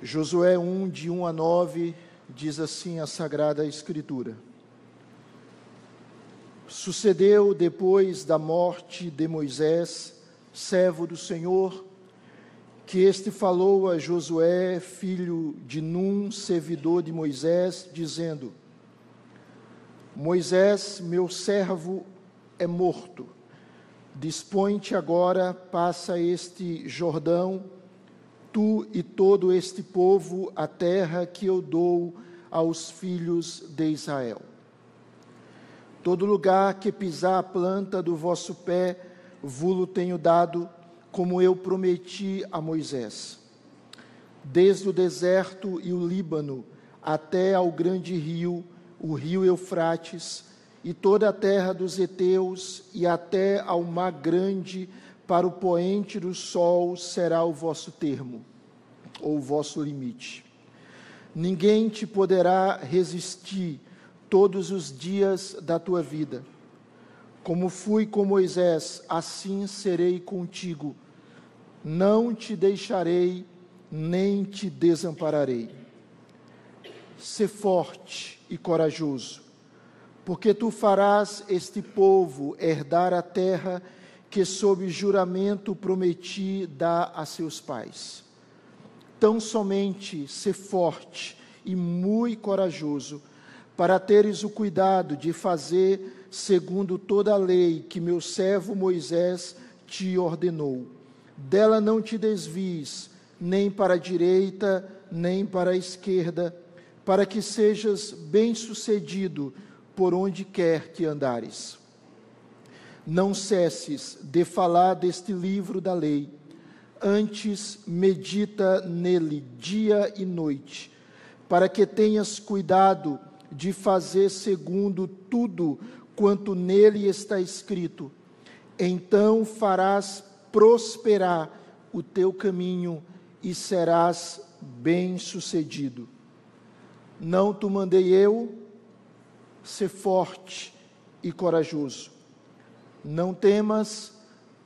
Josué 1, de 1 a 9, diz assim a Sagrada Escritura. Sucedeu depois da morte de Moisés, servo do Senhor, que este falou a Josué, filho de Num, servidor de Moisés, dizendo: Moisés, meu servo, é morto. Dispõe-te agora, passa este Jordão tu e todo este povo a terra que eu dou aos filhos de Israel. Todo lugar que pisar a planta do vosso pé, vulo tenho dado, como eu prometi a Moisés. Desde o deserto e o Líbano até ao grande rio, o rio Eufrates, e toda a terra dos heteus, e até ao mar grande, para o poente do sol será o vosso termo, ou o vosso limite. Ninguém te poderá resistir todos os dias da tua vida. Como fui com Moisés, assim serei contigo. Não te deixarei, nem te desampararei. Sê forte e corajoso, porque tu farás este povo herdar a terra que sob juramento prometi dar a seus pais. Tão somente ser forte e muito corajoso, para teres o cuidado de fazer segundo toda a lei que meu servo Moisés te ordenou. Dela não te desvies, nem para a direita, nem para a esquerda, para que sejas bem-sucedido por onde quer que andares não cesses de falar deste livro da lei, antes medita nele dia e noite, para que tenhas cuidado de fazer segundo tudo quanto nele está escrito. Então farás prosperar o teu caminho e serás bem-sucedido. Não te mandei eu ser forte e corajoso não temas,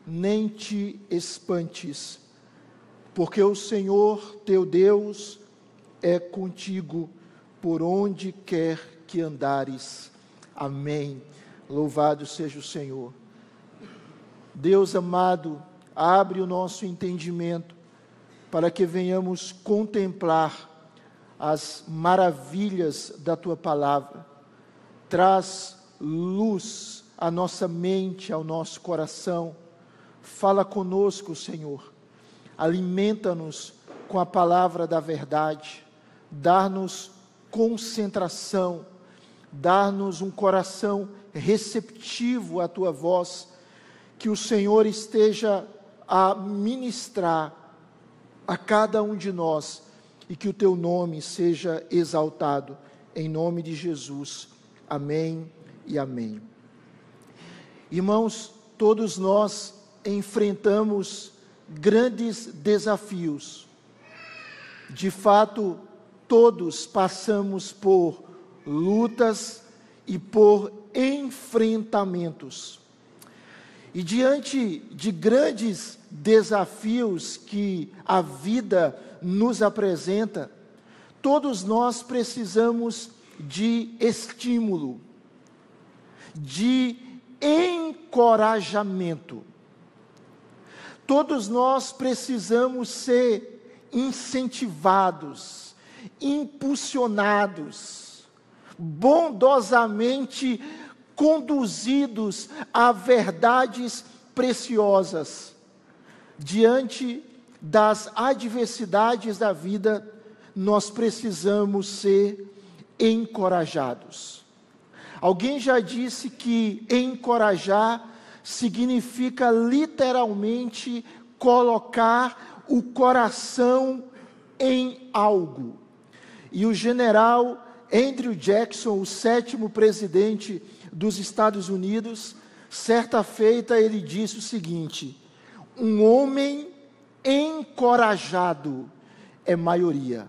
nem te espantes, porque o Senhor teu Deus é contigo por onde quer que andares. Amém. Louvado seja o Senhor. Deus amado, abre o nosso entendimento para que venhamos contemplar as maravilhas da tua palavra. Traz luz à nossa mente, ao nosso coração. Fala conosco, Senhor. Alimenta-nos com a palavra da verdade. Dá-nos concentração. Dá-nos um coração receptivo à tua voz. Que o Senhor esteja a ministrar a cada um de nós e que o teu nome seja exaltado. Em nome de Jesus. Amém e amém. Irmãos, todos nós enfrentamos grandes desafios. De fato, todos passamos por lutas e por enfrentamentos. E diante de grandes desafios que a vida nos apresenta, todos nós precisamos de estímulo, de encorajamento. Todos nós precisamos ser incentivados, impulsionados, bondosamente conduzidos a verdades preciosas. Diante das adversidades da vida, nós precisamos ser encorajados. Alguém já disse que encorajar significa literalmente colocar o coração em algo. E o general Andrew Jackson, o sétimo presidente dos Estados Unidos, certa feita ele disse o seguinte: um homem encorajado é maioria.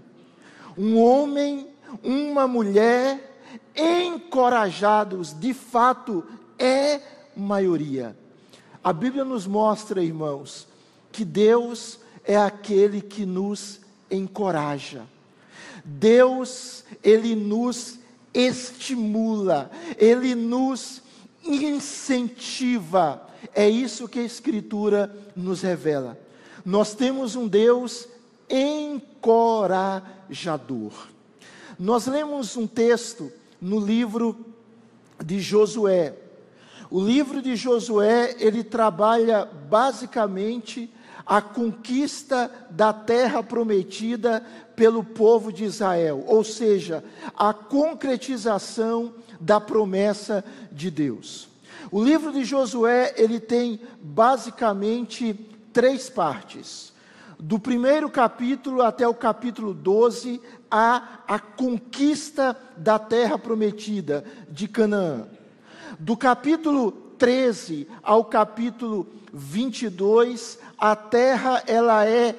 Um homem, uma mulher encorajados, de fato, é maioria. A Bíblia nos mostra, irmãos, que Deus é aquele que nos encoraja. Deus, ele nos estimula, ele nos incentiva. É isso que a Escritura nos revela. Nós temos um Deus encorajador. Nós lemos um texto no livro de Josué. O livro de Josué, ele trabalha basicamente a conquista da terra prometida pelo povo de Israel, ou seja, a concretização da promessa de Deus. O livro de Josué, ele tem basicamente três partes. Do primeiro capítulo até o capítulo 12, há a conquista da terra prometida de Canaã. Do capítulo 13 ao capítulo 22, a terra ela é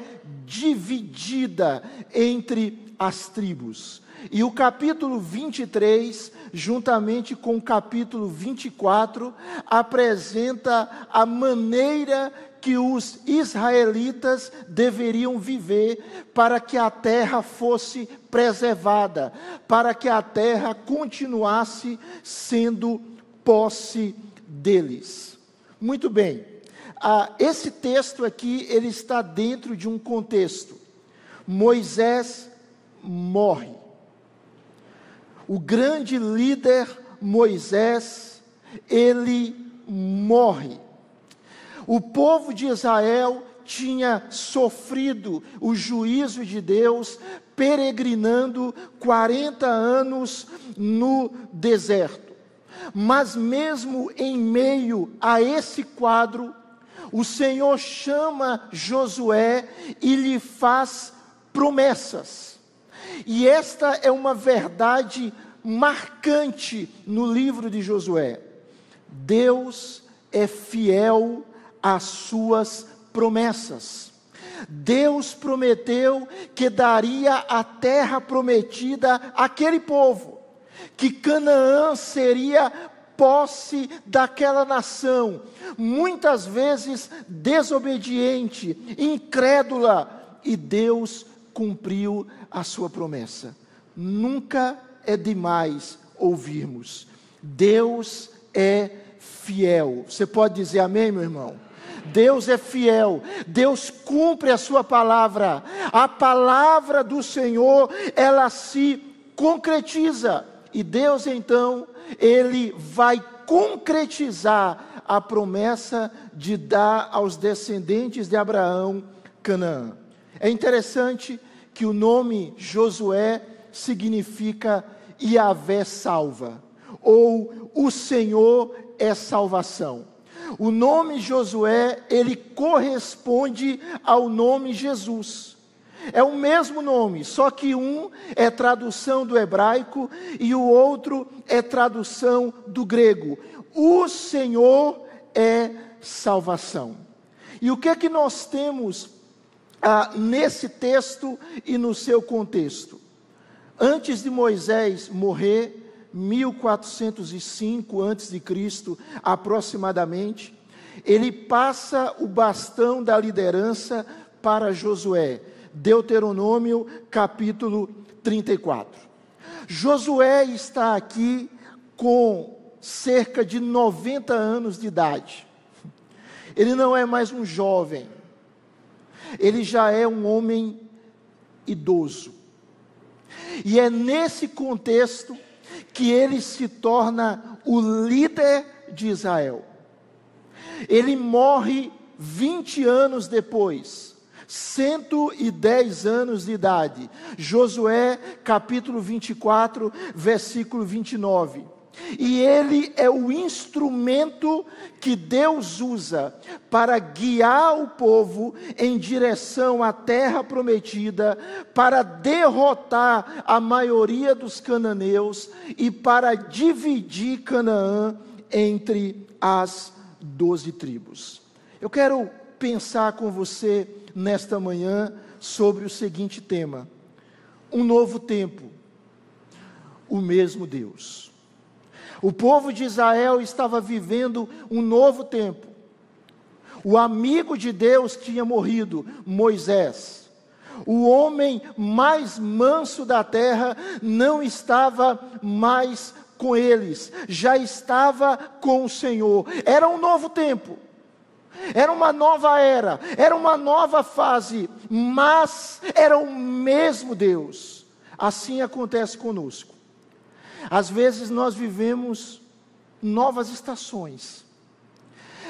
dividida entre as tribos. E o capítulo 23, juntamente com o capítulo 24, apresenta a maneira que os israelitas deveriam viver para que a terra fosse preservada, para que a terra continuasse sendo posse deles. Muito bem. Ah, esse texto aqui ele está dentro de um contexto. Moisés morre. O grande líder Moisés, ele morre. O povo de Israel tinha sofrido o juízo de Deus, peregrinando 40 anos no deserto. Mas mesmo em meio a esse quadro, o Senhor chama Josué e lhe faz promessas. E esta é uma verdade marcante no livro de Josué. Deus é fiel às suas promessas. Deus prometeu que daria a terra prometida àquele povo, que Canaã seria posse daquela nação, muitas vezes desobediente, incrédula, e Deus cumpriu a sua promessa. Nunca é demais ouvirmos. Deus é fiel. Você pode dizer amém, meu irmão? Deus é fiel, Deus cumpre a sua palavra, a palavra do Senhor, ela se concretiza, e Deus então ele vai concretizar a promessa de dar aos descendentes de Abraão Canaã. É interessante que o nome Josué significa Yahvé salva, ou o Senhor é salvação. O nome Josué, ele corresponde ao nome Jesus. É o mesmo nome, só que um é tradução do hebraico e o outro é tradução do grego. O Senhor é salvação. E o que é que nós temos ah, nesse texto e no seu contexto? Antes de Moisés morrer, 1405 antes de Cristo, aproximadamente, ele passa o bastão da liderança para Josué. Deuteronômio capítulo 34. Josué está aqui com cerca de 90 anos de idade. Ele não é mais um jovem, ele já é um homem idoso. E é nesse contexto que ele se torna o líder de Israel. Ele morre 20 anos depois 110 anos de idade. Josué, capítulo 24, versículo 29. E ele é o instrumento que Deus usa para guiar o povo em direção à terra prometida, para derrotar a maioria dos cananeus e para dividir Canaã entre as doze tribos. Eu quero pensar com você nesta manhã sobre o seguinte tema: um novo tempo, o mesmo Deus. O povo de Israel estava vivendo um novo tempo. O amigo de Deus tinha morrido, Moisés. O homem mais manso da terra não estava mais com eles, já estava com o Senhor. Era um novo tempo. Era uma nova era, era uma nova fase, mas era o mesmo Deus. Assim acontece conosco. Às vezes nós vivemos novas estações.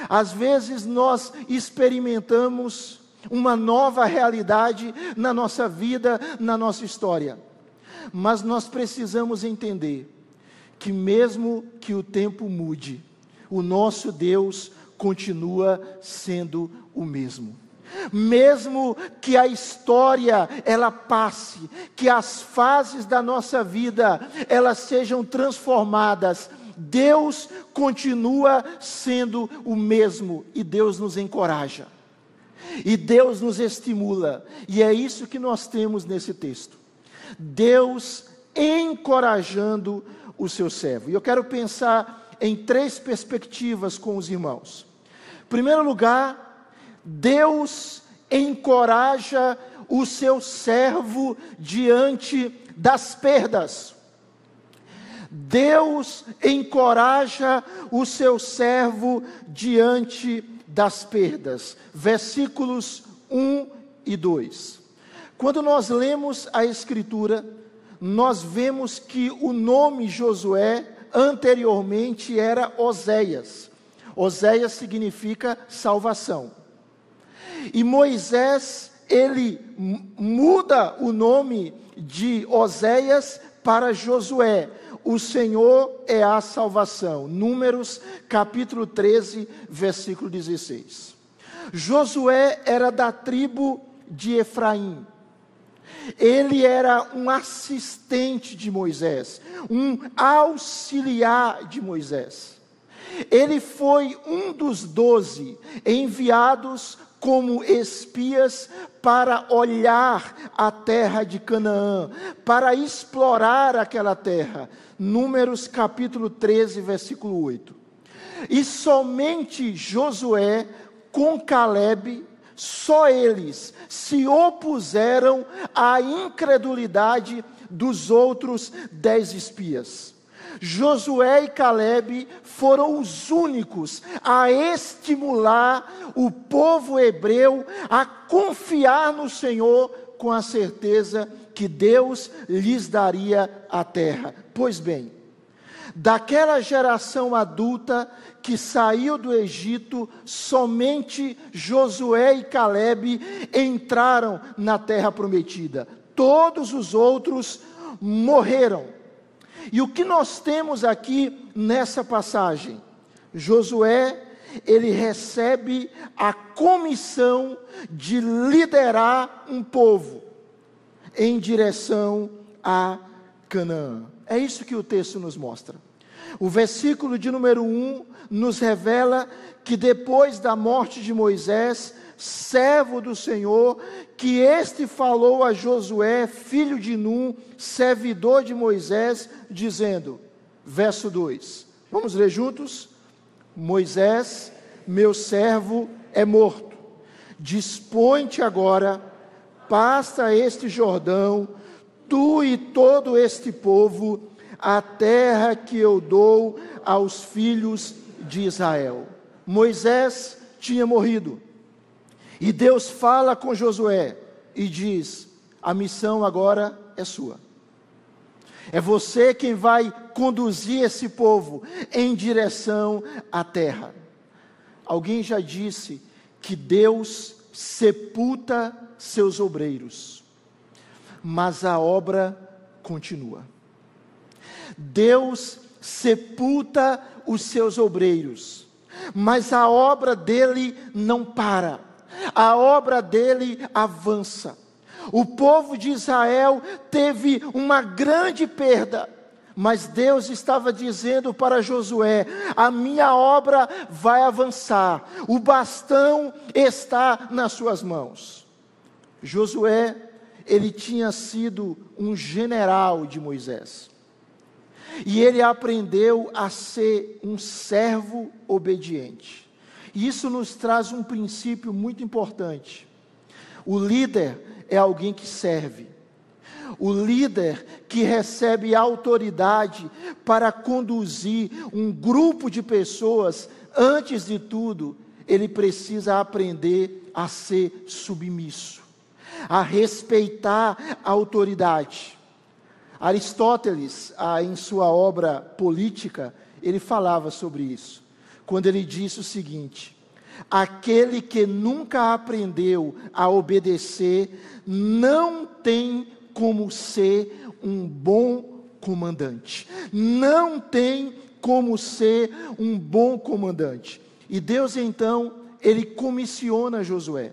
Às vezes nós experimentamos uma nova realidade na nossa vida, na nossa história. Mas nós precisamos entender que, mesmo que o tempo mude, o nosso Deus continua sendo o mesmo. Mesmo que a história ela passe, que as fases da nossa vida elas sejam transformadas, Deus continua sendo o mesmo e Deus nos encoraja. E Deus nos estimula, e é isso que nós temos nesse texto. Deus encorajando o seu servo. E eu quero pensar em três perspectivas com os irmãos. Em primeiro lugar, Deus encoraja o seu servo diante das perdas. Deus encoraja o seu servo diante das perdas. Versículos 1 e 2. Quando nós lemos a Escritura, nós vemos que o nome Josué anteriormente era Oséias. Oséias significa salvação. E Moisés, ele muda o nome de Oséias para Josué. O Senhor é a salvação. Números capítulo 13, versículo 16. Josué era da tribo de Efraim. Ele era um assistente de Moisés, um auxiliar de Moisés. Ele foi um dos doze enviados como espias para olhar a terra de Canaã, para explorar aquela terra. Números capítulo 13, versículo 8. E somente Josué com Caleb só eles se opuseram à incredulidade dos outros dez espias. Josué e Caleb foram os únicos a estimular o povo hebreu a confiar no Senhor com a certeza que Deus lhes daria a terra. Pois bem, daquela geração adulta que saiu do Egito, somente Josué e Caleb entraram na terra prometida. Todos os outros morreram. E o que nós temos aqui nessa passagem? Josué, ele recebe a comissão de liderar um povo em direção a Canaã. É isso que o texto nos mostra. O versículo de número 1 nos revela que depois da morte de Moisés, servo do Senhor, que este falou a Josué, filho de Num, servidor de Moisés, dizendo, verso 2. Vamos ler juntos? Moisés, meu servo, é morto. Dispõe-te agora, passa este Jordão, tu e todo este povo, a terra que eu dou aos filhos de Israel. Moisés tinha morrido. E Deus fala com Josué e diz: a missão agora é sua. É você quem vai conduzir esse povo em direção à terra. Alguém já disse que Deus sepulta seus obreiros, mas a obra continua. Deus sepulta os seus obreiros, mas a obra dele não para, a obra dele avança. O povo de Israel teve uma grande perda, mas Deus estava dizendo para Josué: a minha obra vai avançar, o bastão está nas suas mãos. Josué, ele tinha sido um general de Moisés. E ele aprendeu a ser um servo obediente. E isso nos traz um princípio muito importante. O líder é alguém que serve. O líder que recebe autoridade para conduzir um grupo de pessoas, antes de tudo, ele precisa aprender a ser submisso, a respeitar a autoridade. Aristóteles, ah, em sua obra Política, ele falava sobre isso, quando ele disse o seguinte: aquele que nunca aprendeu a obedecer não tem como ser um bom comandante, não tem como ser um bom comandante. E Deus então, ele comissiona Josué.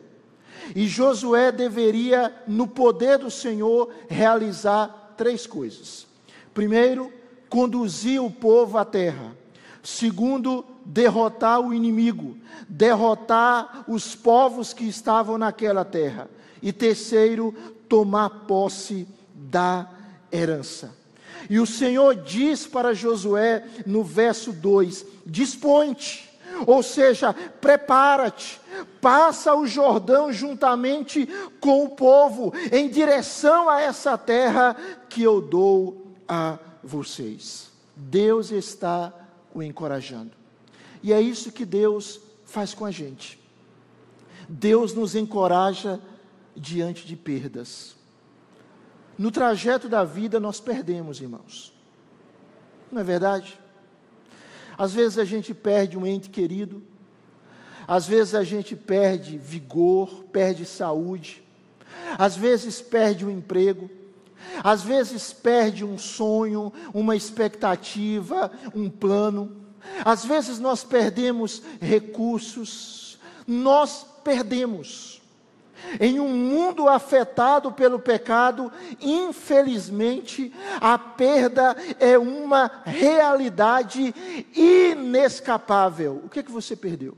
E Josué deveria, no poder do Senhor, realizar três coisas. Primeiro, conduzir o povo à terra. Segundo, derrotar o inimigo, derrotar os povos que estavam naquela terra. E terceiro, tomar posse da herança. E o Senhor diz para Josué no verso 2: Dispõe-te ou seja, prepara-te, passa o Jordão juntamente com o povo em direção a essa terra que eu dou a vocês. Deus está o encorajando. E é isso que Deus faz com a gente. Deus nos encoraja diante de perdas. No trajeto da vida nós perdemos, irmãos. Não é verdade? Às vezes a gente perde um ente querido, às vezes a gente perde vigor, perde saúde, às vezes perde o um emprego, às vezes perde um sonho, uma expectativa, um plano, às vezes nós perdemos recursos, nós perdemos. Em um mundo afetado pelo pecado, infelizmente, a perda é uma realidade inescapável. O que é que você perdeu?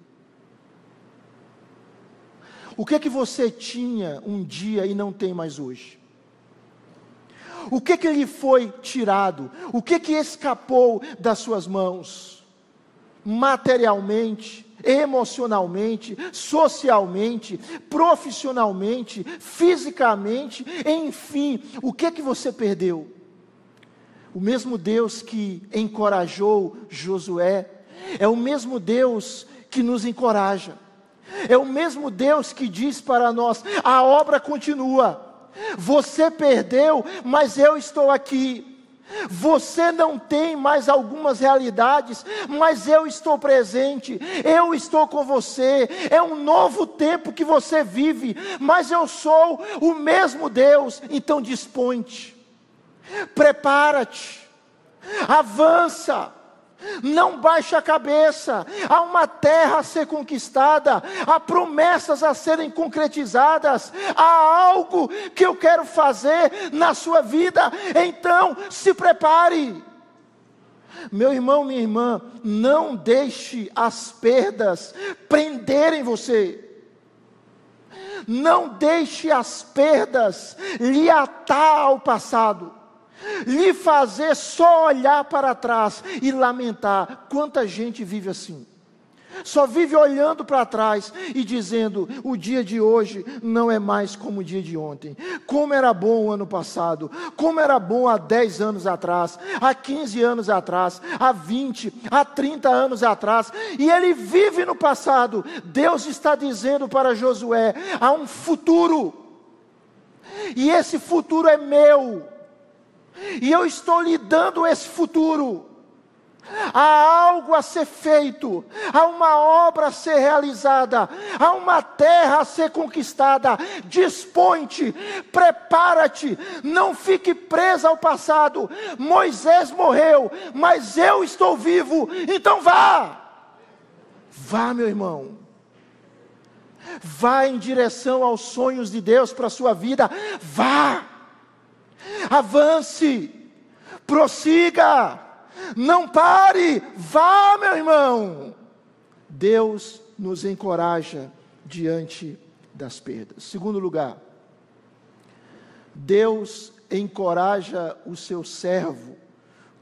O que é que você tinha um dia e não tem mais hoje? O que que lhe foi tirado? O que que escapou das suas mãos? Materialmente, emocionalmente, socialmente, profissionalmente, fisicamente, enfim, o que que você perdeu? O mesmo Deus que encorajou Josué é o mesmo Deus que nos encoraja. É o mesmo Deus que diz para nós: a obra continua. Você perdeu, mas eu estou aqui. Você não tem mais algumas realidades, mas eu estou presente, eu estou com você. É um novo tempo que você vive, mas eu sou o mesmo Deus. Então dispõe-te, prepara-te, avança não baixe a cabeça, há uma terra a ser conquistada, há promessas a serem concretizadas, há algo que eu quero fazer na sua vida, então se prepare. Meu irmão, minha irmã, não deixe as perdas prenderem você. Não deixe as perdas lhe atar ao passado lhe fazer só olhar para trás e lamentar. Quanta gente vive assim? Só vive olhando para trás e dizendo: o dia de hoje não é mais como o dia de ontem. Como era bom o ano passado, como era bom há 10 anos atrás, há 15 anos atrás, há 20, há 30 anos atrás, e ele vive no passado. Deus está dizendo para Josué: há um futuro, e esse futuro é meu. E eu estou lhe dando esse futuro. Há algo a ser feito, há uma obra a ser realizada, há uma terra a ser conquistada. Dispõe-te, prepara-te, não fique presa ao passado. Moisés morreu, mas eu estou vivo, então vá. Vá, meu irmão. Vá em direção aos sonhos de Deus para a sua vida. Vá avance, prossiga, não pare, vá, meu irmão. Deus nos encoraja diante das perdas. Segundo lugar, Deus encoraja o seu servo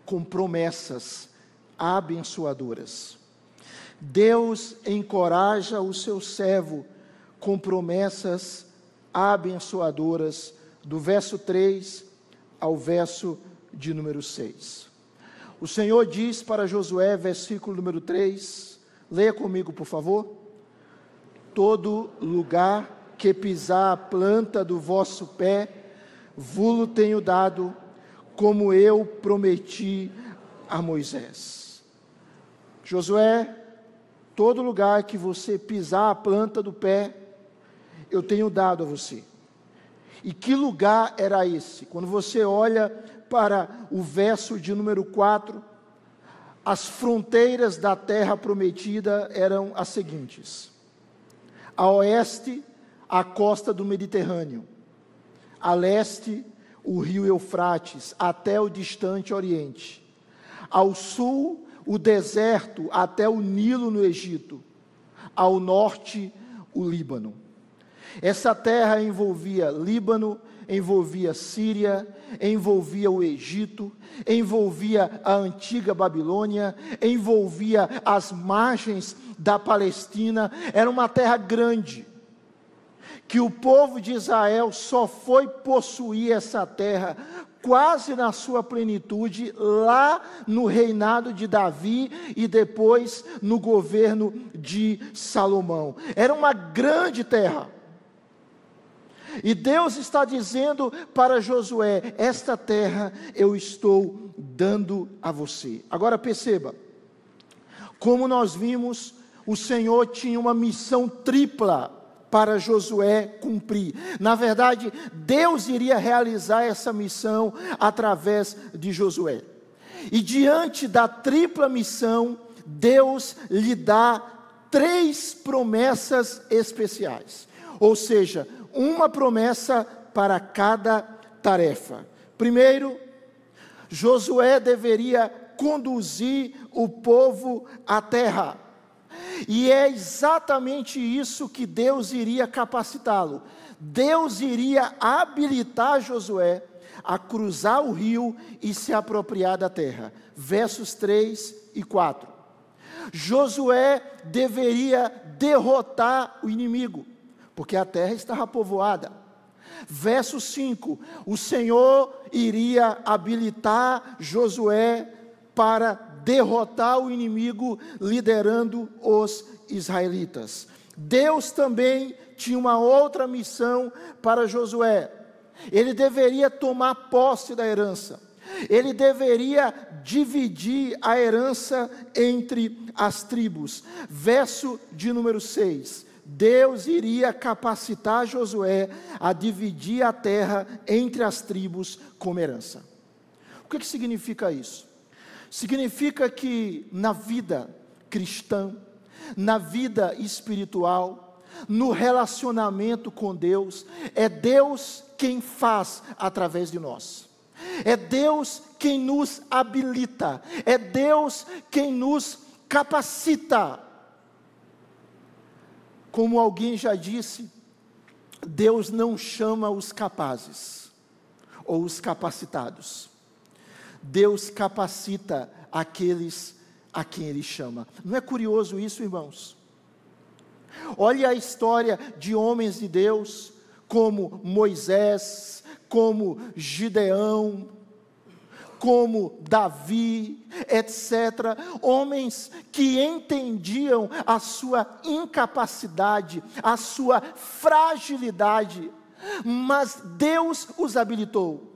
com promessas abençoadoras. Deus encoraja o seu servo com promessas abençoadoras, do verso 3 ao verso de número 6. O Senhor diz para Josué, versículo número 3, leia comigo, por favor. Todo lugar que pisar a planta do vosso pé, vulo tenho dado, como eu prometi a Moisés. Josué, todo lugar que você pisar a planta do pé, eu tenho dado a você. E que lugar era esse? Quando você olha para o verso de número 4, as fronteiras da terra prometida eram as seguintes: a oeste, a costa do Mediterrâneo, a leste, o rio Eufrates, até o distante Oriente, ao sul, o deserto, até o Nilo no Egito, ao norte, o Líbano. Essa terra envolvia Líbano, envolvia Síria, envolvia o Egito, envolvia a antiga Babilônia, envolvia as margens da Palestina, era uma terra grande. Que o povo de Israel só foi possuir essa terra quase na sua plenitude, lá no reinado de Davi e depois no governo de Salomão. Era uma grande terra. E Deus está dizendo para Josué: Esta terra eu estou dando a você. Agora perceba, como nós vimos, o Senhor tinha uma missão tripla para Josué cumprir. Na verdade, Deus iria realizar essa missão através de Josué. E diante da tripla missão, Deus lhe dá três promessas especiais. Ou seja, uma promessa para cada tarefa. Primeiro, Josué deveria conduzir o povo à terra. E é exatamente isso que Deus iria capacitá-lo. Deus iria habilitar Josué a cruzar o rio e se apropriar da terra. Versos 3 e 4. Josué deveria derrotar o inimigo porque a terra estava povoada. Verso 5: O Senhor iria habilitar Josué para derrotar o inimigo, liderando os israelitas. Deus também tinha uma outra missão para Josué. Ele deveria tomar posse da herança. Ele deveria dividir a herança entre as tribos. Verso de número 6. Deus iria capacitar Josué a dividir a terra entre as tribos como herança. O que, que significa isso? Significa que na vida cristã, na vida espiritual, no relacionamento com Deus, é Deus quem faz através de nós. É Deus quem nos habilita, é Deus quem nos capacita como alguém já disse, Deus não chama os capazes ou os capacitados. Deus capacita aqueles a quem Ele chama. Não é curioso isso, irmãos? Olhe a história de homens de Deus, como Moisés, como Gideão, como Davi, etc. Homens que entendiam a sua incapacidade, a sua fragilidade, mas Deus os habilitou.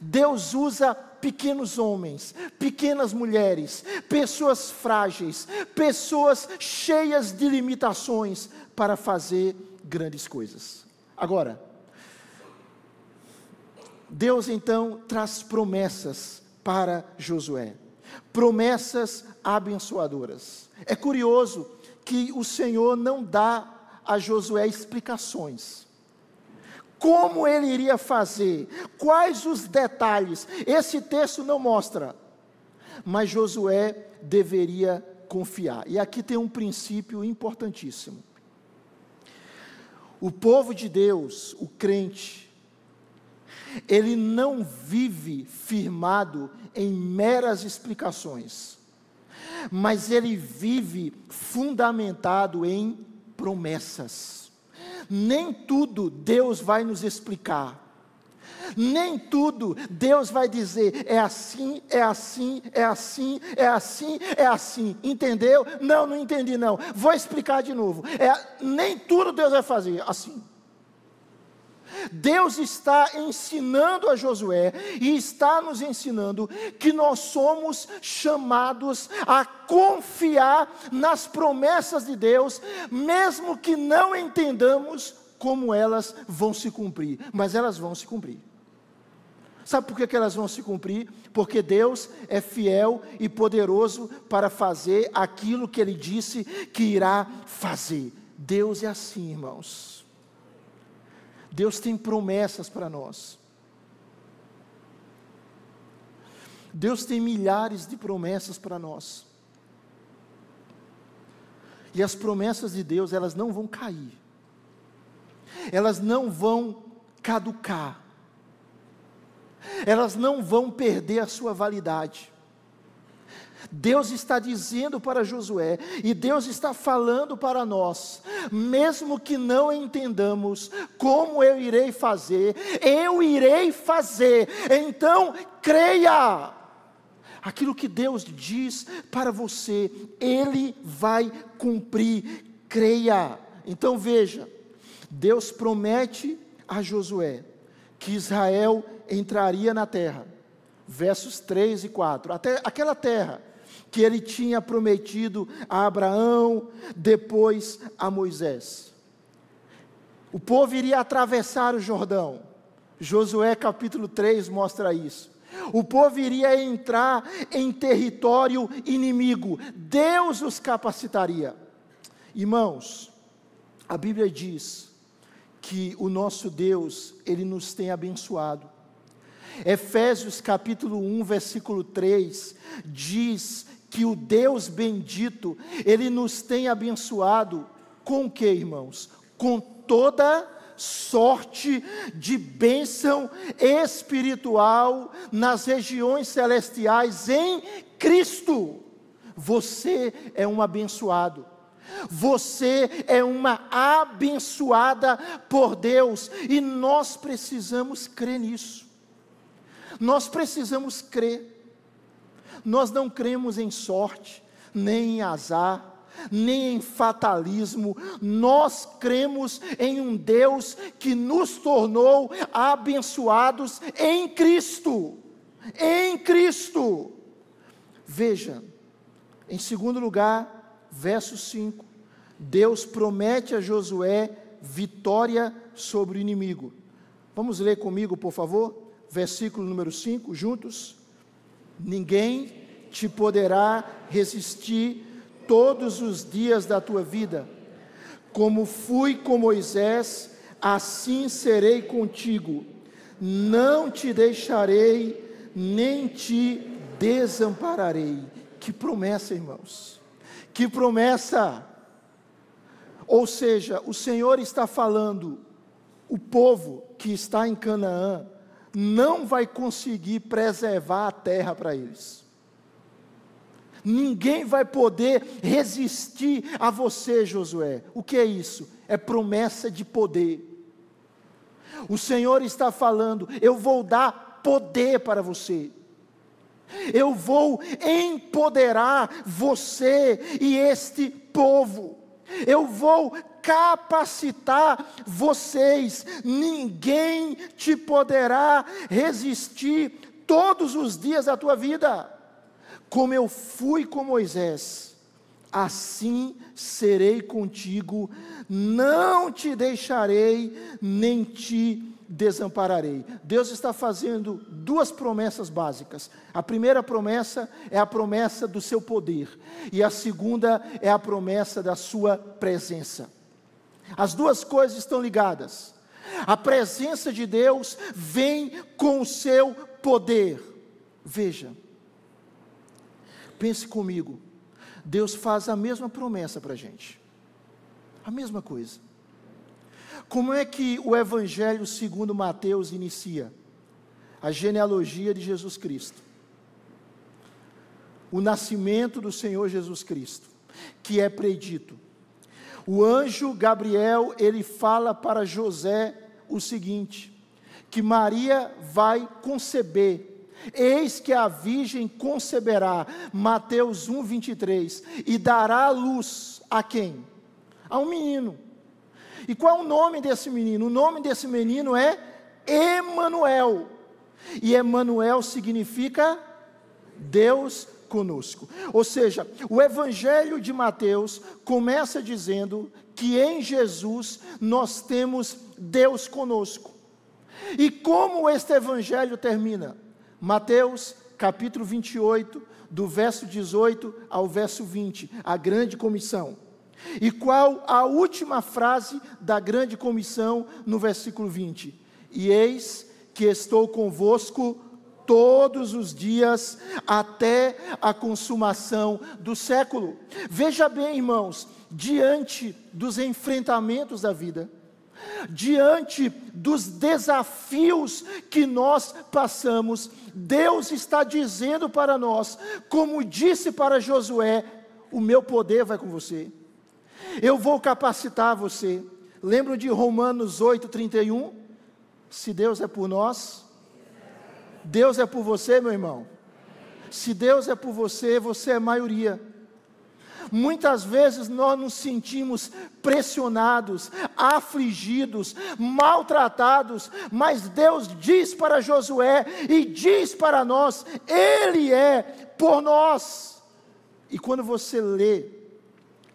Deus usa pequenos homens, pequenas mulheres, pessoas frágeis, pessoas cheias de limitações para fazer grandes coisas. Agora, Deus então traz promessas para Josué, promessas abençoadoras. É curioso que o Senhor não dá a Josué explicações. Como ele iria fazer? Quais os detalhes? Esse texto não mostra. Mas Josué deveria confiar. E aqui tem um princípio importantíssimo. O povo de Deus, o crente, ele não vive firmado em meras explicações, mas ele vive fundamentado em promessas. Nem tudo Deus vai nos explicar. Nem tudo Deus vai dizer é assim, é assim, é assim, é assim, é assim. Entendeu? Não, não entendi não. Vou explicar de novo. É, nem tudo Deus vai fazer assim. Deus está ensinando a Josué e está nos ensinando que nós somos chamados a confiar nas promessas de Deus, mesmo que não entendamos como elas vão se cumprir, mas elas vão se cumprir. Sabe por que, elas vão se cumprir? Porque Deus é fiel e poderoso para fazer aquilo que Ele disse que irá fazer. Deus é assim, irmãos. Deus tem promessas para nós. Deus tem milhares de promessas para nós. E as promessas de Deus, elas não vão cair. Elas não vão caducar elas não vão perder a sua validade. Deus está dizendo para Josué, e Deus está falando para nós, mesmo que não entendamos como eu irei fazer, eu irei fazer, então creia. Aquilo que Deus diz para você, Ele vai cumprir, creia. Então veja, Deus promete a Josué que Israel entraria na terra. Versos 3 e 4. Até aquela terra que ele tinha prometido a Abraão, depois a Moisés. O povo iria atravessar o Jordão. Josué capítulo 3 mostra isso. O povo iria entrar em território inimigo. Deus os capacitaria. Irmãos, a Bíblia diz que o nosso Deus, ele nos tem abençoado. Efésios capítulo 1, versículo 3 diz que o Deus bendito, ele nos tem abençoado com que, irmãos? Com toda sorte de bênção espiritual nas regiões celestiais em Cristo. Você é um abençoado. Você é uma abençoada por Deus e nós precisamos crer nisso. Nós precisamos crer. Nós não cremos em sorte, nem em azar, nem em fatalismo, nós cremos em um Deus que nos tornou abençoados em Cristo. Em Cristo. Veja, em segundo lugar, verso 5, Deus promete a Josué vitória sobre o inimigo. Vamos ler comigo, por favor? versículo número 5, juntos. Ninguém te poderá resistir todos os dias da tua vida. Como fui com Moisés, assim serei contigo. Não te deixarei, nem te desampararei. Que promessa, irmãos. Que promessa. Ou seja, o Senhor está falando, o povo que está em Canaã, não vai conseguir preservar a terra para eles. Ninguém vai poder resistir a você, Josué. O que é isso? É promessa de poder. O Senhor está falando: eu vou dar poder para você. Eu vou empoderar você e este povo. Eu vou capacitar vocês, ninguém te poderá resistir todos os dias da tua vida. Como eu fui com Moisés, assim serei contigo, não te deixarei, nem te desampararei. Deus está fazendo duas promessas básicas. A primeira promessa é a promessa do seu poder, e a segunda é a promessa da sua presença. As duas coisas estão ligadas. A presença de Deus vem com o seu poder. Veja, pense comigo. Deus faz a mesma promessa para a gente, a mesma coisa. Como é que o Evangelho segundo Mateus inicia? A genealogia de Jesus Cristo. O nascimento do Senhor Jesus Cristo, que é predito O anjo Gabriel, ele fala para José o seguinte: que Maria vai conceber. Eis que a virgem conceberá, Mateus 1, 23, e dará luz a quem? A um menino. E qual é o nome desse menino? O nome desse menino é Emanuel. E Emanuel significa Deus conosco. Ou seja, o Evangelho de Mateus começa dizendo que em Jesus nós temos Deus conosco. E como este Evangelho termina? Mateus capítulo 28, do verso 18 ao verso 20, a grande comissão. E qual a última frase da grande comissão no versículo 20? E eis que estou convosco todos os dias até a consumação do século. Veja bem, irmãos, diante dos enfrentamentos da vida, diante dos desafios que nós passamos, Deus está dizendo para nós, como disse para Josué: o meu poder vai com você, eu vou capacitar você. Lembram de Romanos 8,31? Se Deus é por nós, Deus é por você, meu irmão. Se Deus é por você, você é maioria. Muitas vezes nós nos sentimos pressionados, afligidos, maltratados, mas Deus diz para Josué e diz para nós: Ele é por nós. E quando você lê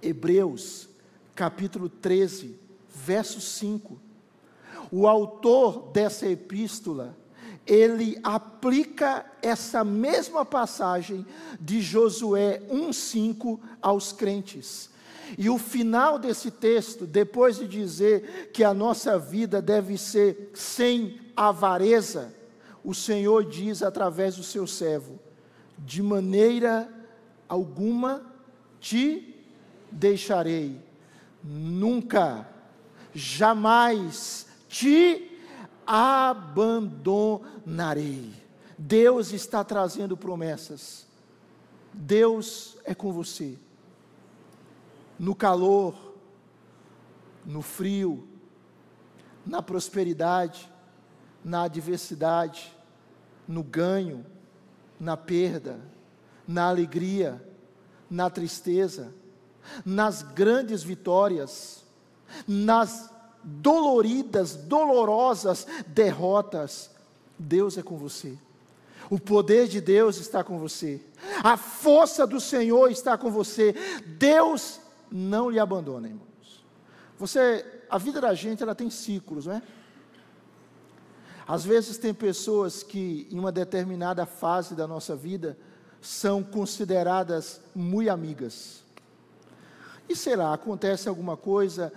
Hebreus, capítulo 13, verso 5, o autor dessa epístola, ele aplica essa mesma passagem de Josué 1,5 aos crentes. E o final desse texto, depois de dizer que a nossa vida deve ser sem avareza, o Senhor diz através do seu servo: de maneira alguma te deixarei, nunca, jamais te abandonarei. Deus está trazendo promessas. Deus é com você. No calor, no frio, na prosperidade, na adversidade, no ganho, na perda, na alegria, na tristeza, nas grandes vitórias, nas doloridas, dolorosas derrotas, Deus é com você. O poder de Deus está com você. A força do Senhor está com você. Deus não lhe abandona, irmãos. Você, a vida da gente, ela tem ciclos, não é? Às vezes tem pessoas que em uma determinada fase da nossa vida são consideradas muito amigas. E será acontece alguma coisa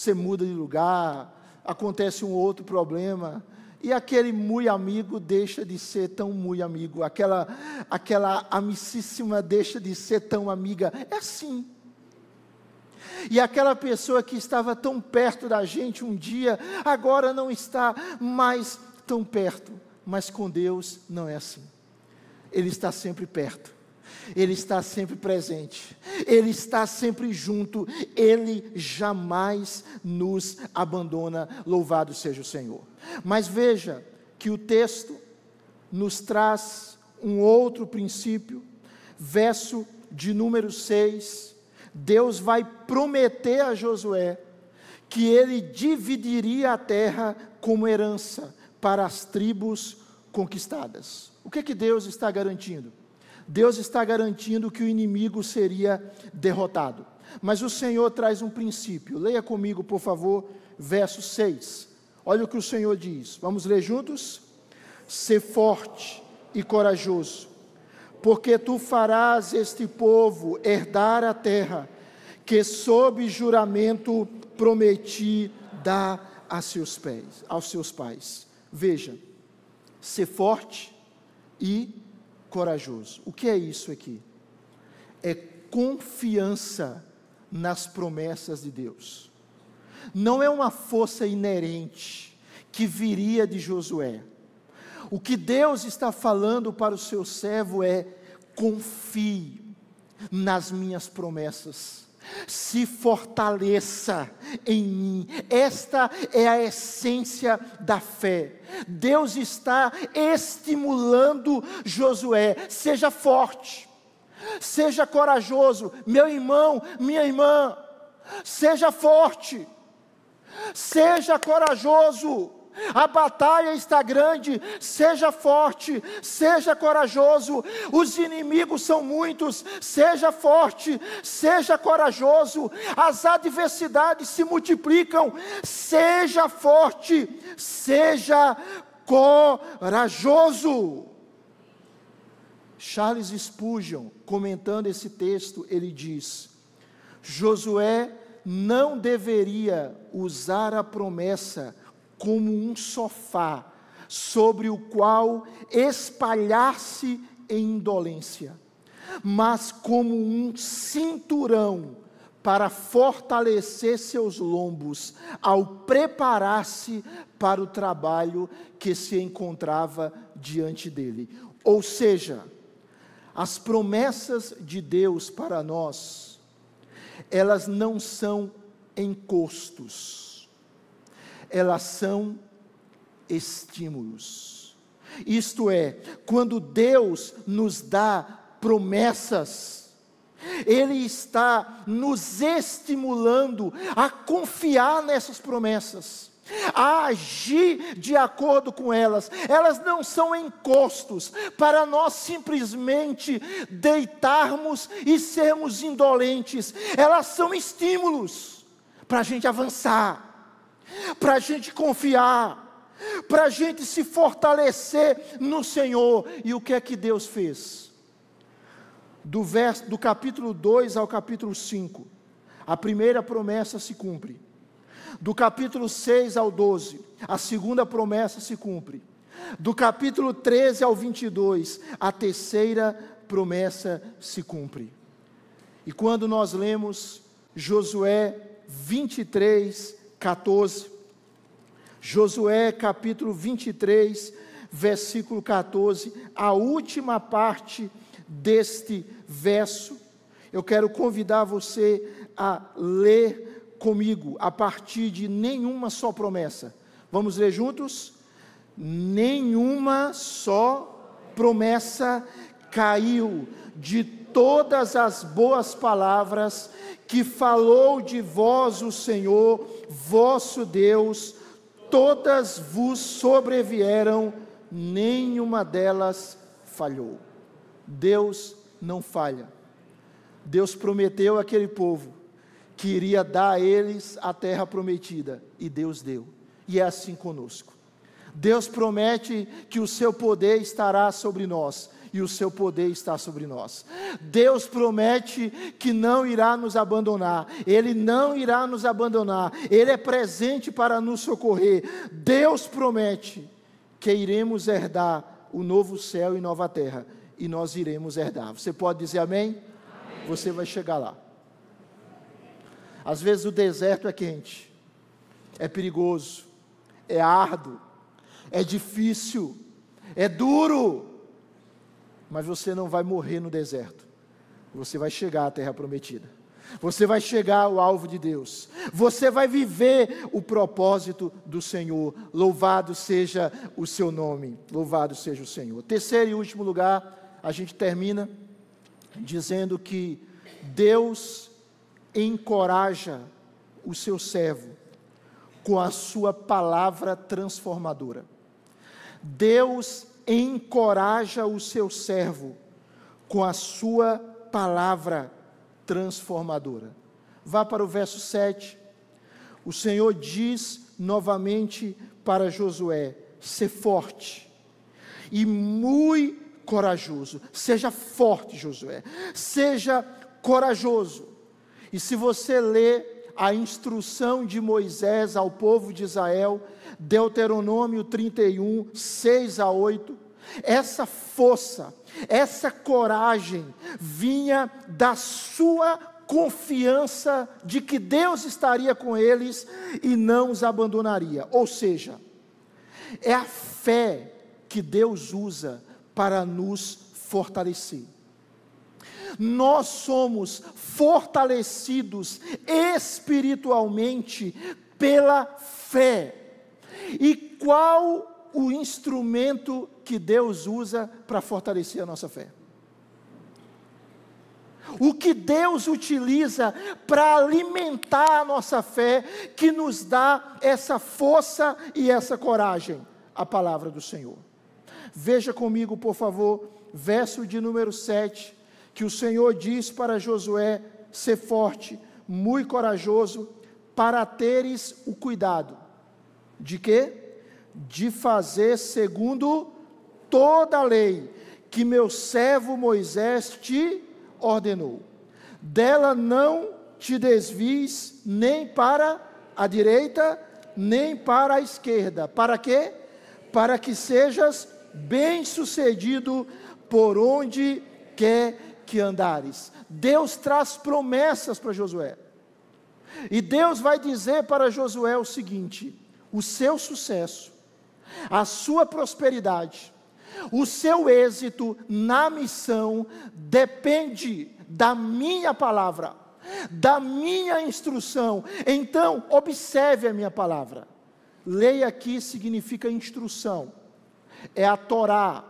você muda de lugar, acontece um outro problema, e aquele muito amigo deixa de ser tão muito amigo, aquela, aquela amicíssima deixa de ser tão amiga. É assim. E aquela pessoa que estava tão perto da gente um dia, agora não está mais tão perto. Mas com Deus não é assim. Ele está sempre perto. Ele está sempre presente, Ele está sempre junto, Ele jamais nos abandona. Louvado seja o Senhor. Mas veja que o texto nos traz um outro princípio, verso de número 6. Deus vai prometer a Josué que ele dividiria a terra como herança para as tribos conquistadas. O que, que Deus está garantindo? Deus está garantindo que o inimigo seria derrotado. Mas o Senhor traz um princípio. Leia comigo, por favor, verso 6. Olha o que o Senhor diz. Vamos ler juntos? Ser forte e corajoso, porque tu farás este povo herdar a terra que sob juramento prometi dar a seus pés, aos seus pais. Veja, ser forte e corajoso. O que é isso aqui? É confiança nas promessas de Deus. Não é uma força inerente que viria de Josué. O que Deus está falando para o seu servo é: confie nas minhas promessas. Se fortaleça em mim. Esta é a essência da fé. Deus está estimulando Josué, seja forte, seja corajoso, meu irmão, minha irmã, seja forte, seja corajoso. A batalha está grande, seja forte, seja corajoso. Os inimigos são muitos, seja forte, seja corajoso. As adversidades se multiplicam, seja forte, seja corajoso. Charles Spurgeon, comentando esse texto, ele diz: Josué não deveria usar a promessa como um sofá sobre o qual espalhar-se em indolência, mas como um cinturão para fortalecer seus lombos ao preparar-se para o trabalho que se encontrava diante dele. Ou seja, as promessas de Deus para nós, elas não são encostos elas são estímulos. Isto é, quando Deus nos dá promessas, Ele está nos estimulando a confiar nessas promessas, a agir de acordo com elas. Elas não são encostos para nós simplesmente deitarmos e sermos indolentes, elas são estímulos para a gente avançar para a gente confiar, para a gente se fortalecer no Senhor. E o que é que Deus fez? Do, verso, do capítulo 2 ao capítulo 5, a primeira promessa se cumpre. Do capítulo 6 ao 12, a segunda promessa se cumpre. Do capítulo 13 ao 22, a terceira promessa se cumpre. E quando nós lemos Josué 23, 14. Josué capítulo 23, versículo 14, a última parte deste verso. Eu quero convidar você a ler comigo a partir de nenhuma só promessa. Vamos ler juntos? Nenhuma só promessa caiu de todas as boas palavras que falou de vós o Senhor, vosso Deus, todas vos sobrevieram, nenhuma delas falhou. Deus não falha. Deus prometeu àquele povo que iria dar a eles a terra prometida, e Deus deu. E é assim conosco. Deus promete que o seu poder estará sobre nós e o seu poder está sobre nós. Deus promete que não irá nos abandonar, Ele não irá nos abandonar, Ele é presente para nos socorrer. Deus promete que iremos herdar o novo céu e nova terra, e nós iremos herdar. Você pode dizer amém? amém. Você vai chegar lá. Às vezes o deserto é quente, é perigoso, é árduo, é difícil, é duro mas você não vai morrer no deserto. Você vai chegar à terra prometida. Você vai chegar ao alvo de Deus. Você vai viver o propósito do Senhor. Louvado seja o seu nome. Louvado seja o Senhor. Terceiro e último lugar, a gente termina dizendo que Deus encoraja o seu servo com a sua palavra transformadora. Deus encoraja o seu servo com a sua palavra transformadora. Vá para o verso 7. O Senhor diz novamente para Josué: ser forte e muito corajoso. Seja forte, Josué. Seja corajoso. E se você ler a instrução de Moisés ao povo de Israel, Deuteronômio 31, 6 a 8. Essa força, essa coragem vinha da sua confiança de que Deus estaria com eles e não os abandonaria. Ou seja, é a fé que Deus usa para nos fortalecer. Nós somos fortalecidos espiritualmente pela fé. E qual o instrumento que Deus usa para fortalecer a nossa fé? O que Deus utiliza para alimentar a nossa fé, que nos dá essa força e essa coragem? A palavra do Senhor. Veja comigo, por favor, verso de número 7, que o Senhor diz para Josué: ser forte, muito corajoso, para teres o cuidado de quê? De fazer segundo toda a lei que meu servo Moisés te ordenou. Dela não te desvies nem para a direita, nem para a esquerda. Para quê? Para que sejas bem-sucedido por onde quer que andares. Deus traz promessas para Josué. E Deus vai dizer para Josué o seguinte: o seu sucesso, a sua prosperidade, o seu êxito na missão depende da minha palavra, da minha instrução. Então, observe a minha palavra. Leia aqui significa instrução. É a Torá,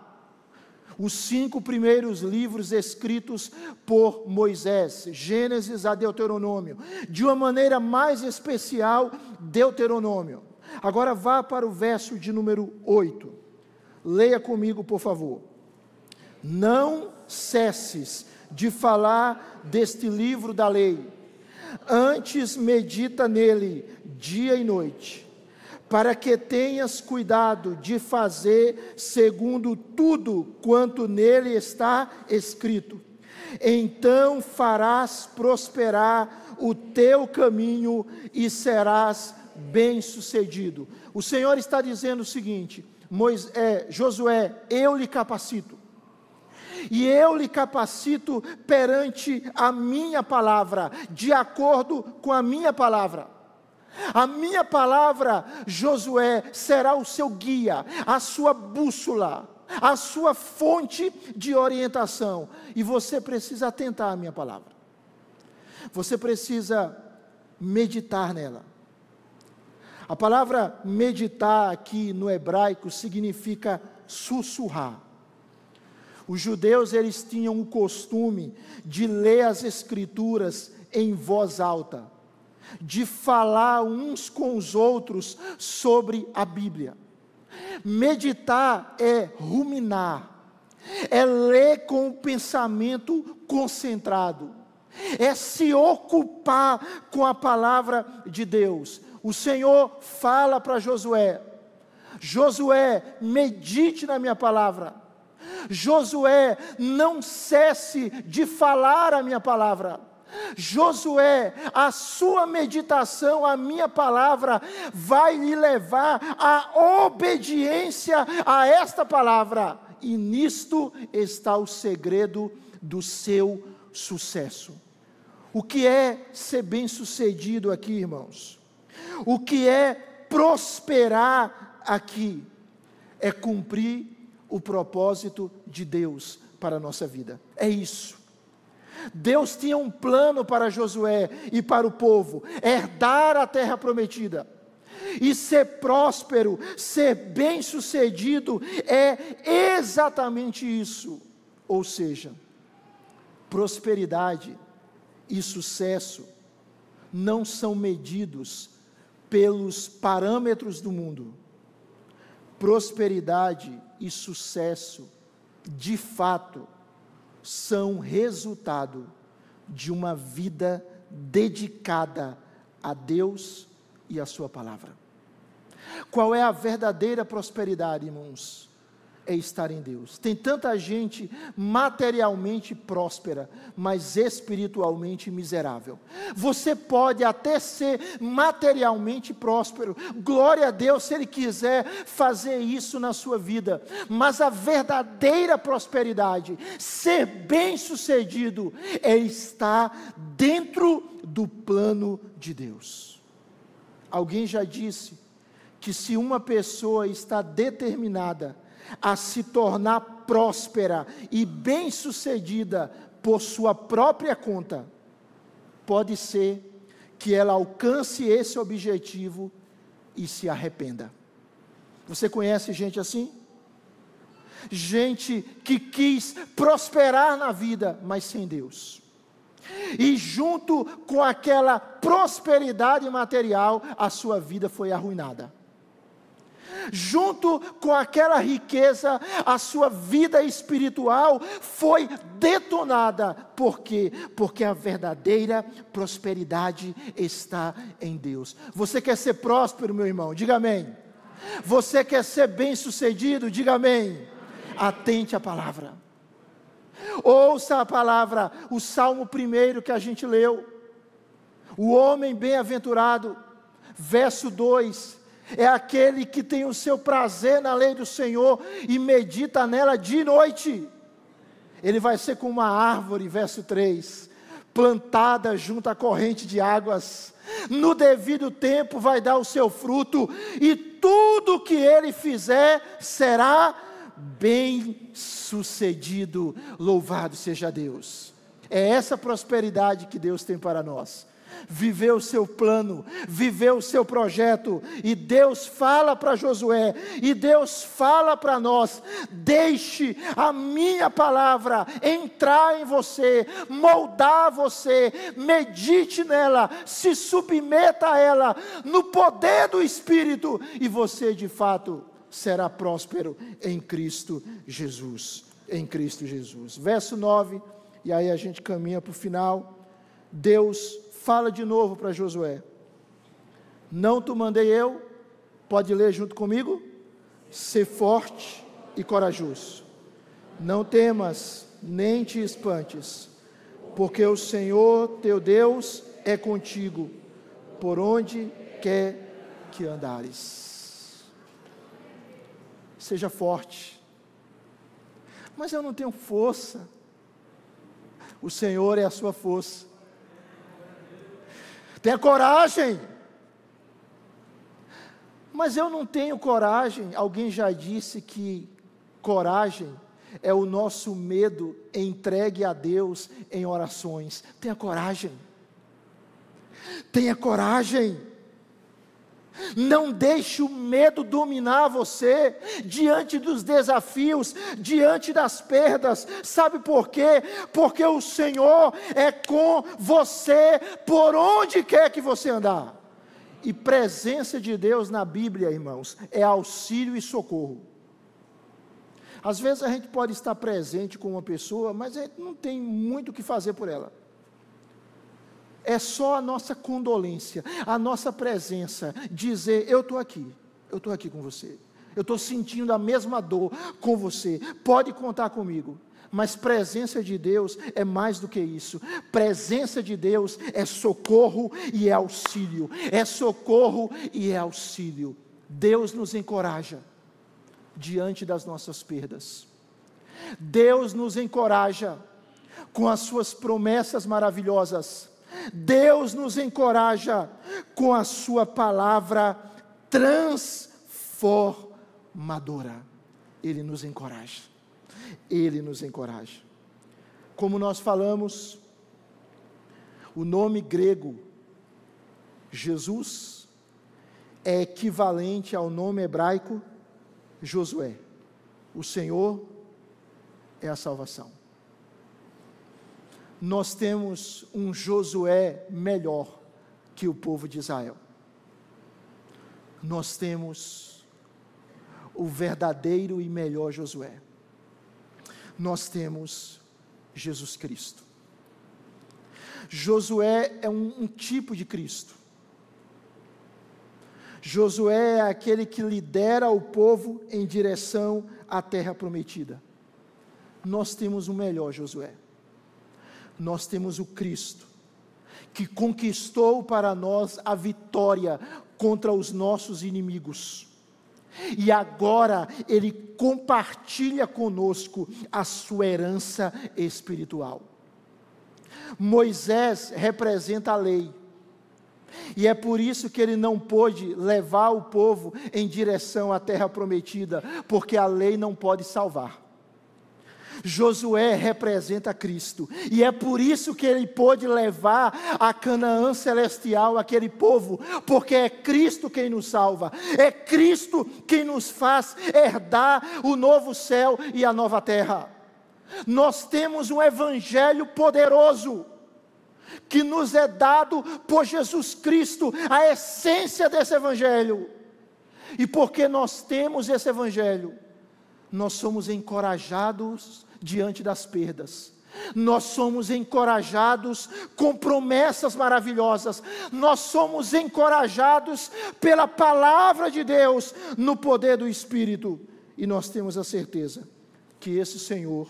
os cinco primeiros livros escritos por Moisés, Gênesis a Deuteronômio, de uma maneira mais especial, Deuteronômio. Agora vá para o verso de número 8. Leia comigo, por favor. Não cesses de falar deste livro da lei, antes medita nele dia e noite, para que tenhas cuidado de fazer segundo tudo quanto nele está escrito. Então farás prosperar o teu caminho e serás bem-sucedido. O Senhor está dizendo o seguinte: Moisés, Josué, eu lhe capacito. E eu lhe capacito perante a minha palavra, de acordo com a minha palavra. A minha palavra, Josué, será o seu guia, a sua bússola, a sua fonte de orientação. E você precisa atentar à minha palavra. Você precisa meditar nela. A palavra meditar aqui no hebraico significa sussurrar. Os judeus eles tinham o costume de ler as escrituras em voz alta, de falar uns com os outros sobre a Bíblia. Meditar é ruminar, é ler com o pensamento concentrado, é se ocupar com a palavra de Deus. O Senhor fala para Josué: Josué, medite na minha palavra. Josué, não cesse de falar a minha palavra. Josué, a sua meditação, a minha palavra, vai lhe levar à obediência a esta palavra, e nisto está o segredo do seu sucesso. O que é ser bem-sucedido aqui, irmãos? O que é prosperar aqui é cumprir o propósito de Deus para a nossa vida. É isso. Deus tinha um plano para Josué e para o povo: herdar a terra prometida. E ser próspero, ser bem-sucedido, é exatamente isso. Ou seja, prosperidade e sucesso não são medidos pelos parâmetros do mundo. Prosperidade e sucesso, de fato, são resultado de uma vida dedicada a Deus e a Sua palavra. Qual é a verdadeira prosperidade, irmãos? É estar em Deus. Tem tanta gente materialmente próspera, mas espiritualmente miserável. Você pode até ser materialmente próspero, glória a Deus se Ele quiser fazer isso na sua vida, mas a verdadeira prosperidade, ser bem-sucedido, é estar dentro do plano de Deus. Alguém já disse que se uma pessoa está determinada a se tornar próspera e bem-sucedida por sua própria conta, pode ser que ela alcance esse objetivo e se arrependa. Você conhece gente assim? Gente que quis prosperar na vida, mas sem Deus. E junto com aquela prosperidade material, a sua vida foi arruinada. Junto com aquela riqueza, a sua vida espiritual foi detonada. Por quê? Porque a verdadeira prosperidade está em Deus. Você quer ser próspero, meu irmão? Diga amém. Você quer ser bem-sucedido? Diga amém. Atente à palavra. Ouça a palavra, o salmo primeiro que a gente leu. O homem bem-aventurado, verso 2, é aquele que tem o seu prazer na lei do Senhor e medita nela de noite. Ele vai ser como uma árvore, verso 3, plantada junto à corrente de águas. No devido tempo vai dar o seu fruto, e tudo que ele fizer será bem sucedido. Louvado seja Deus. É essa prosperidade que Deus tem para nós. Viver o seu plano, viver o seu projeto, e Deus fala para Josué, e Deus fala para nós: deixe a minha palavra entrar em você, moldar você, medite nela, se submeta a ela, no poder do Espírito, e você de fato será próspero em Cristo Jesus. Em Cristo Jesus. Verso 9, e aí a gente caminha para o final. Deus fala de novo para Josué: Não te mandei eu, pode ler junto comigo? Ser forte e corajoso. Não temas, nem te espantes, porque o Senhor teu Deus é contigo, por onde quer que andares seja forte. Mas eu não tenho força. O Senhor é a sua força. Tenha coragem. Mas eu não tenho coragem. Alguém já disse que coragem é o nosso medo entregue a Deus em orações. Tenha coragem. Tenha coragem. Não deixe o medo dominar você diante dos desafios, diante das perdas. Sabe por quê? Porque o Senhor é com você por onde quer que você andar. E presença de Deus na Bíblia, irmãos, é auxílio e socorro. Às vezes a gente pode estar presente com uma pessoa, mas a gente não tem muito o que fazer por ela é só a nossa condolência, a nossa presença, dizer: Eu estou aqui, eu estou aqui com você, eu estou sentindo a mesma dor com você, pode contar comigo. Mas presença de Deus é mais do que isso. Presença de Deus é socorro e é auxílio. É socorro e é auxílio. Deus nos encoraja diante das nossas perdas. Deus nos encoraja com as suas promessas maravilhosas Deus nos encoraja com a Sua palavra transformadora. Ele nos encoraja. Ele nos encoraja. Como nós falamos, o nome grego Jesus é equivalente ao nome hebraico Josué. O Senhor é a salvação nós temos um Josué melhor que o povo de Israel. Nós temos o verdadeiro e melhor Josué. Nós temos Jesus Cristo. Josué é um, um tipo de Cristo. Josué é aquele que lidera o povo em direção à terra prometida. Nós temos o melhor Josué nós temos o Cristo, que conquistou para nós a vitória contra os nossos inimigos. E agora Ele compartilha conosco a sua herança espiritual. Moisés representa a lei. E é por isso que ele não pôde levar o povo em direção à terra prometida, porque a lei não pode salvar. Josué representa Cristo, e é por isso que ele pôde levar a Canaã celestial aquele povo, porque é Cristo quem nos salva, é Cristo quem nos faz herdar o novo céu e a nova terra. Nós temos um evangelho poderoso que nos é dado por Jesus Cristo, a essência desse evangelho. E porque nós temos esse evangelho, nós somos encorajados diante das perdas. Nós somos encorajados com promessas maravilhosas, nós somos encorajados pela palavra de Deus, no poder do Espírito, e nós temos a certeza que esse Senhor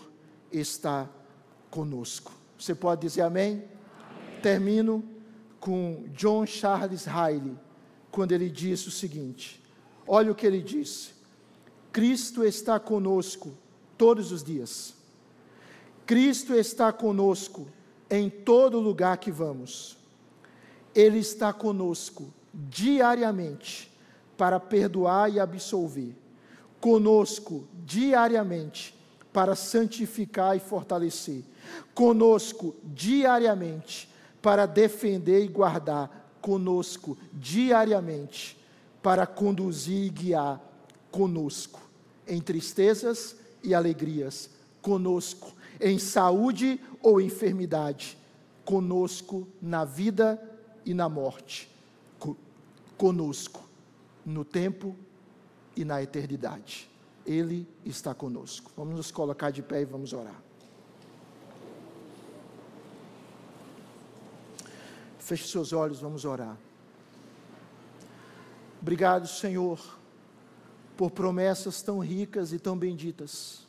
está conosco. Você pode dizer amém? amém? Termino com John Charles Riley, quando ele disse o seguinte: olha o que ele disse. Cristo está conosco todos os dias. Cristo está conosco em todo lugar que vamos. Ele está conosco diariamente para perdoar e absolver. Conosco diariamente para santificar e fortalecer. Conosco diariamente para defender e guardar. Conosco diariamente para conduzir e guiar. Conosco em tristezas e alegrias. Conosco em saúde ou enfermidade, conosco na vida e na morte, conosco no tempo e na eternidade. Ele está conosco. Vamos nos colocar de pé e vamos orar. Feche seus olhos, vamos orar. Obrigado, Senhor, por promessas tão ricas e tão benditas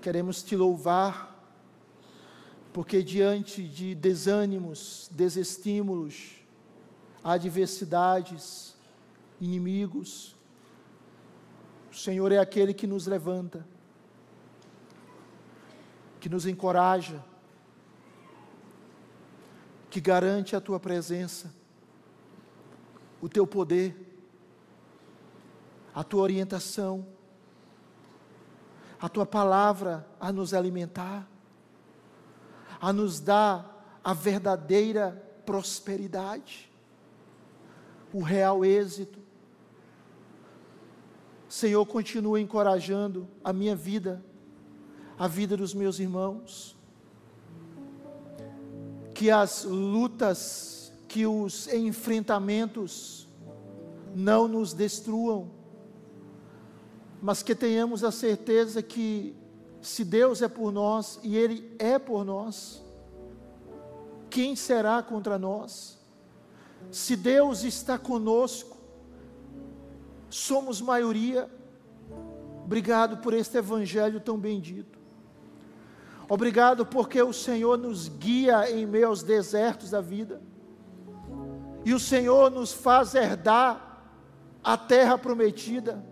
queremos te louvar, porque diante de desânimos, desestímulos, adversidades, inimigos, o Senhor é aquele que nos levanta, que nos encoraja, que garante a tua presença, o teu poder, a tua orientação a tua palavra a nos alimentar, a nos dar a verdadeira prosperidade, o real êxito. Senhor, continua encorajando a minha vida, a vida dos meus irmãos, que as lutas, que os enfrentamentos não nos destruam, mas que tenhamos a certeza que, se Deus é por nós e Ele é por nós, quem será contra nós? Se Deus está conosco, somos maioria. Obrigado por este Evangelho tão bendito. Obrigado porque o Senhor nos guia em meio aos desertos da vida. E o Senhor nos faz herdar a terra prometida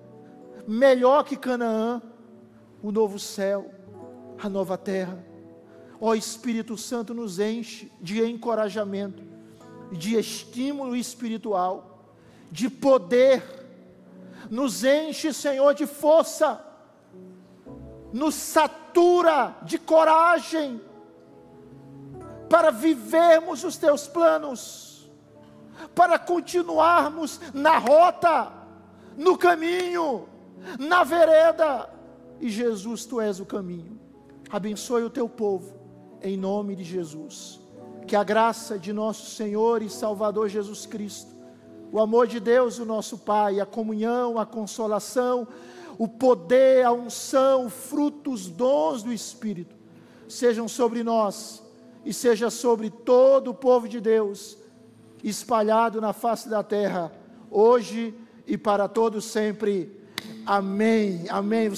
melhor que Canaã, o novo céu, a nova terra. Ó Espírito Santo, nos enche de encorajamento, de estímulo espiritual, de poder, nos enche, Senhor, de força, nos satura de coragem, para vivermos os teus planos, para continuarmos na rota, no caminho, na vereda. E Jesus, tu és o caminho. Abençoe o teu povo, em nome de Jesus. Que a graça de nosso Senhor e Salvador Jesus Cristo, o amor de Deus, o nosso Pai, a comunhão, a consolação, o poder, a unção, frutos, dons do Espírito, sejam sobre nós e seja sobre todo o povo de Deus, espalhado na face da terra, hoje e para todos sempre. Amém. Amém.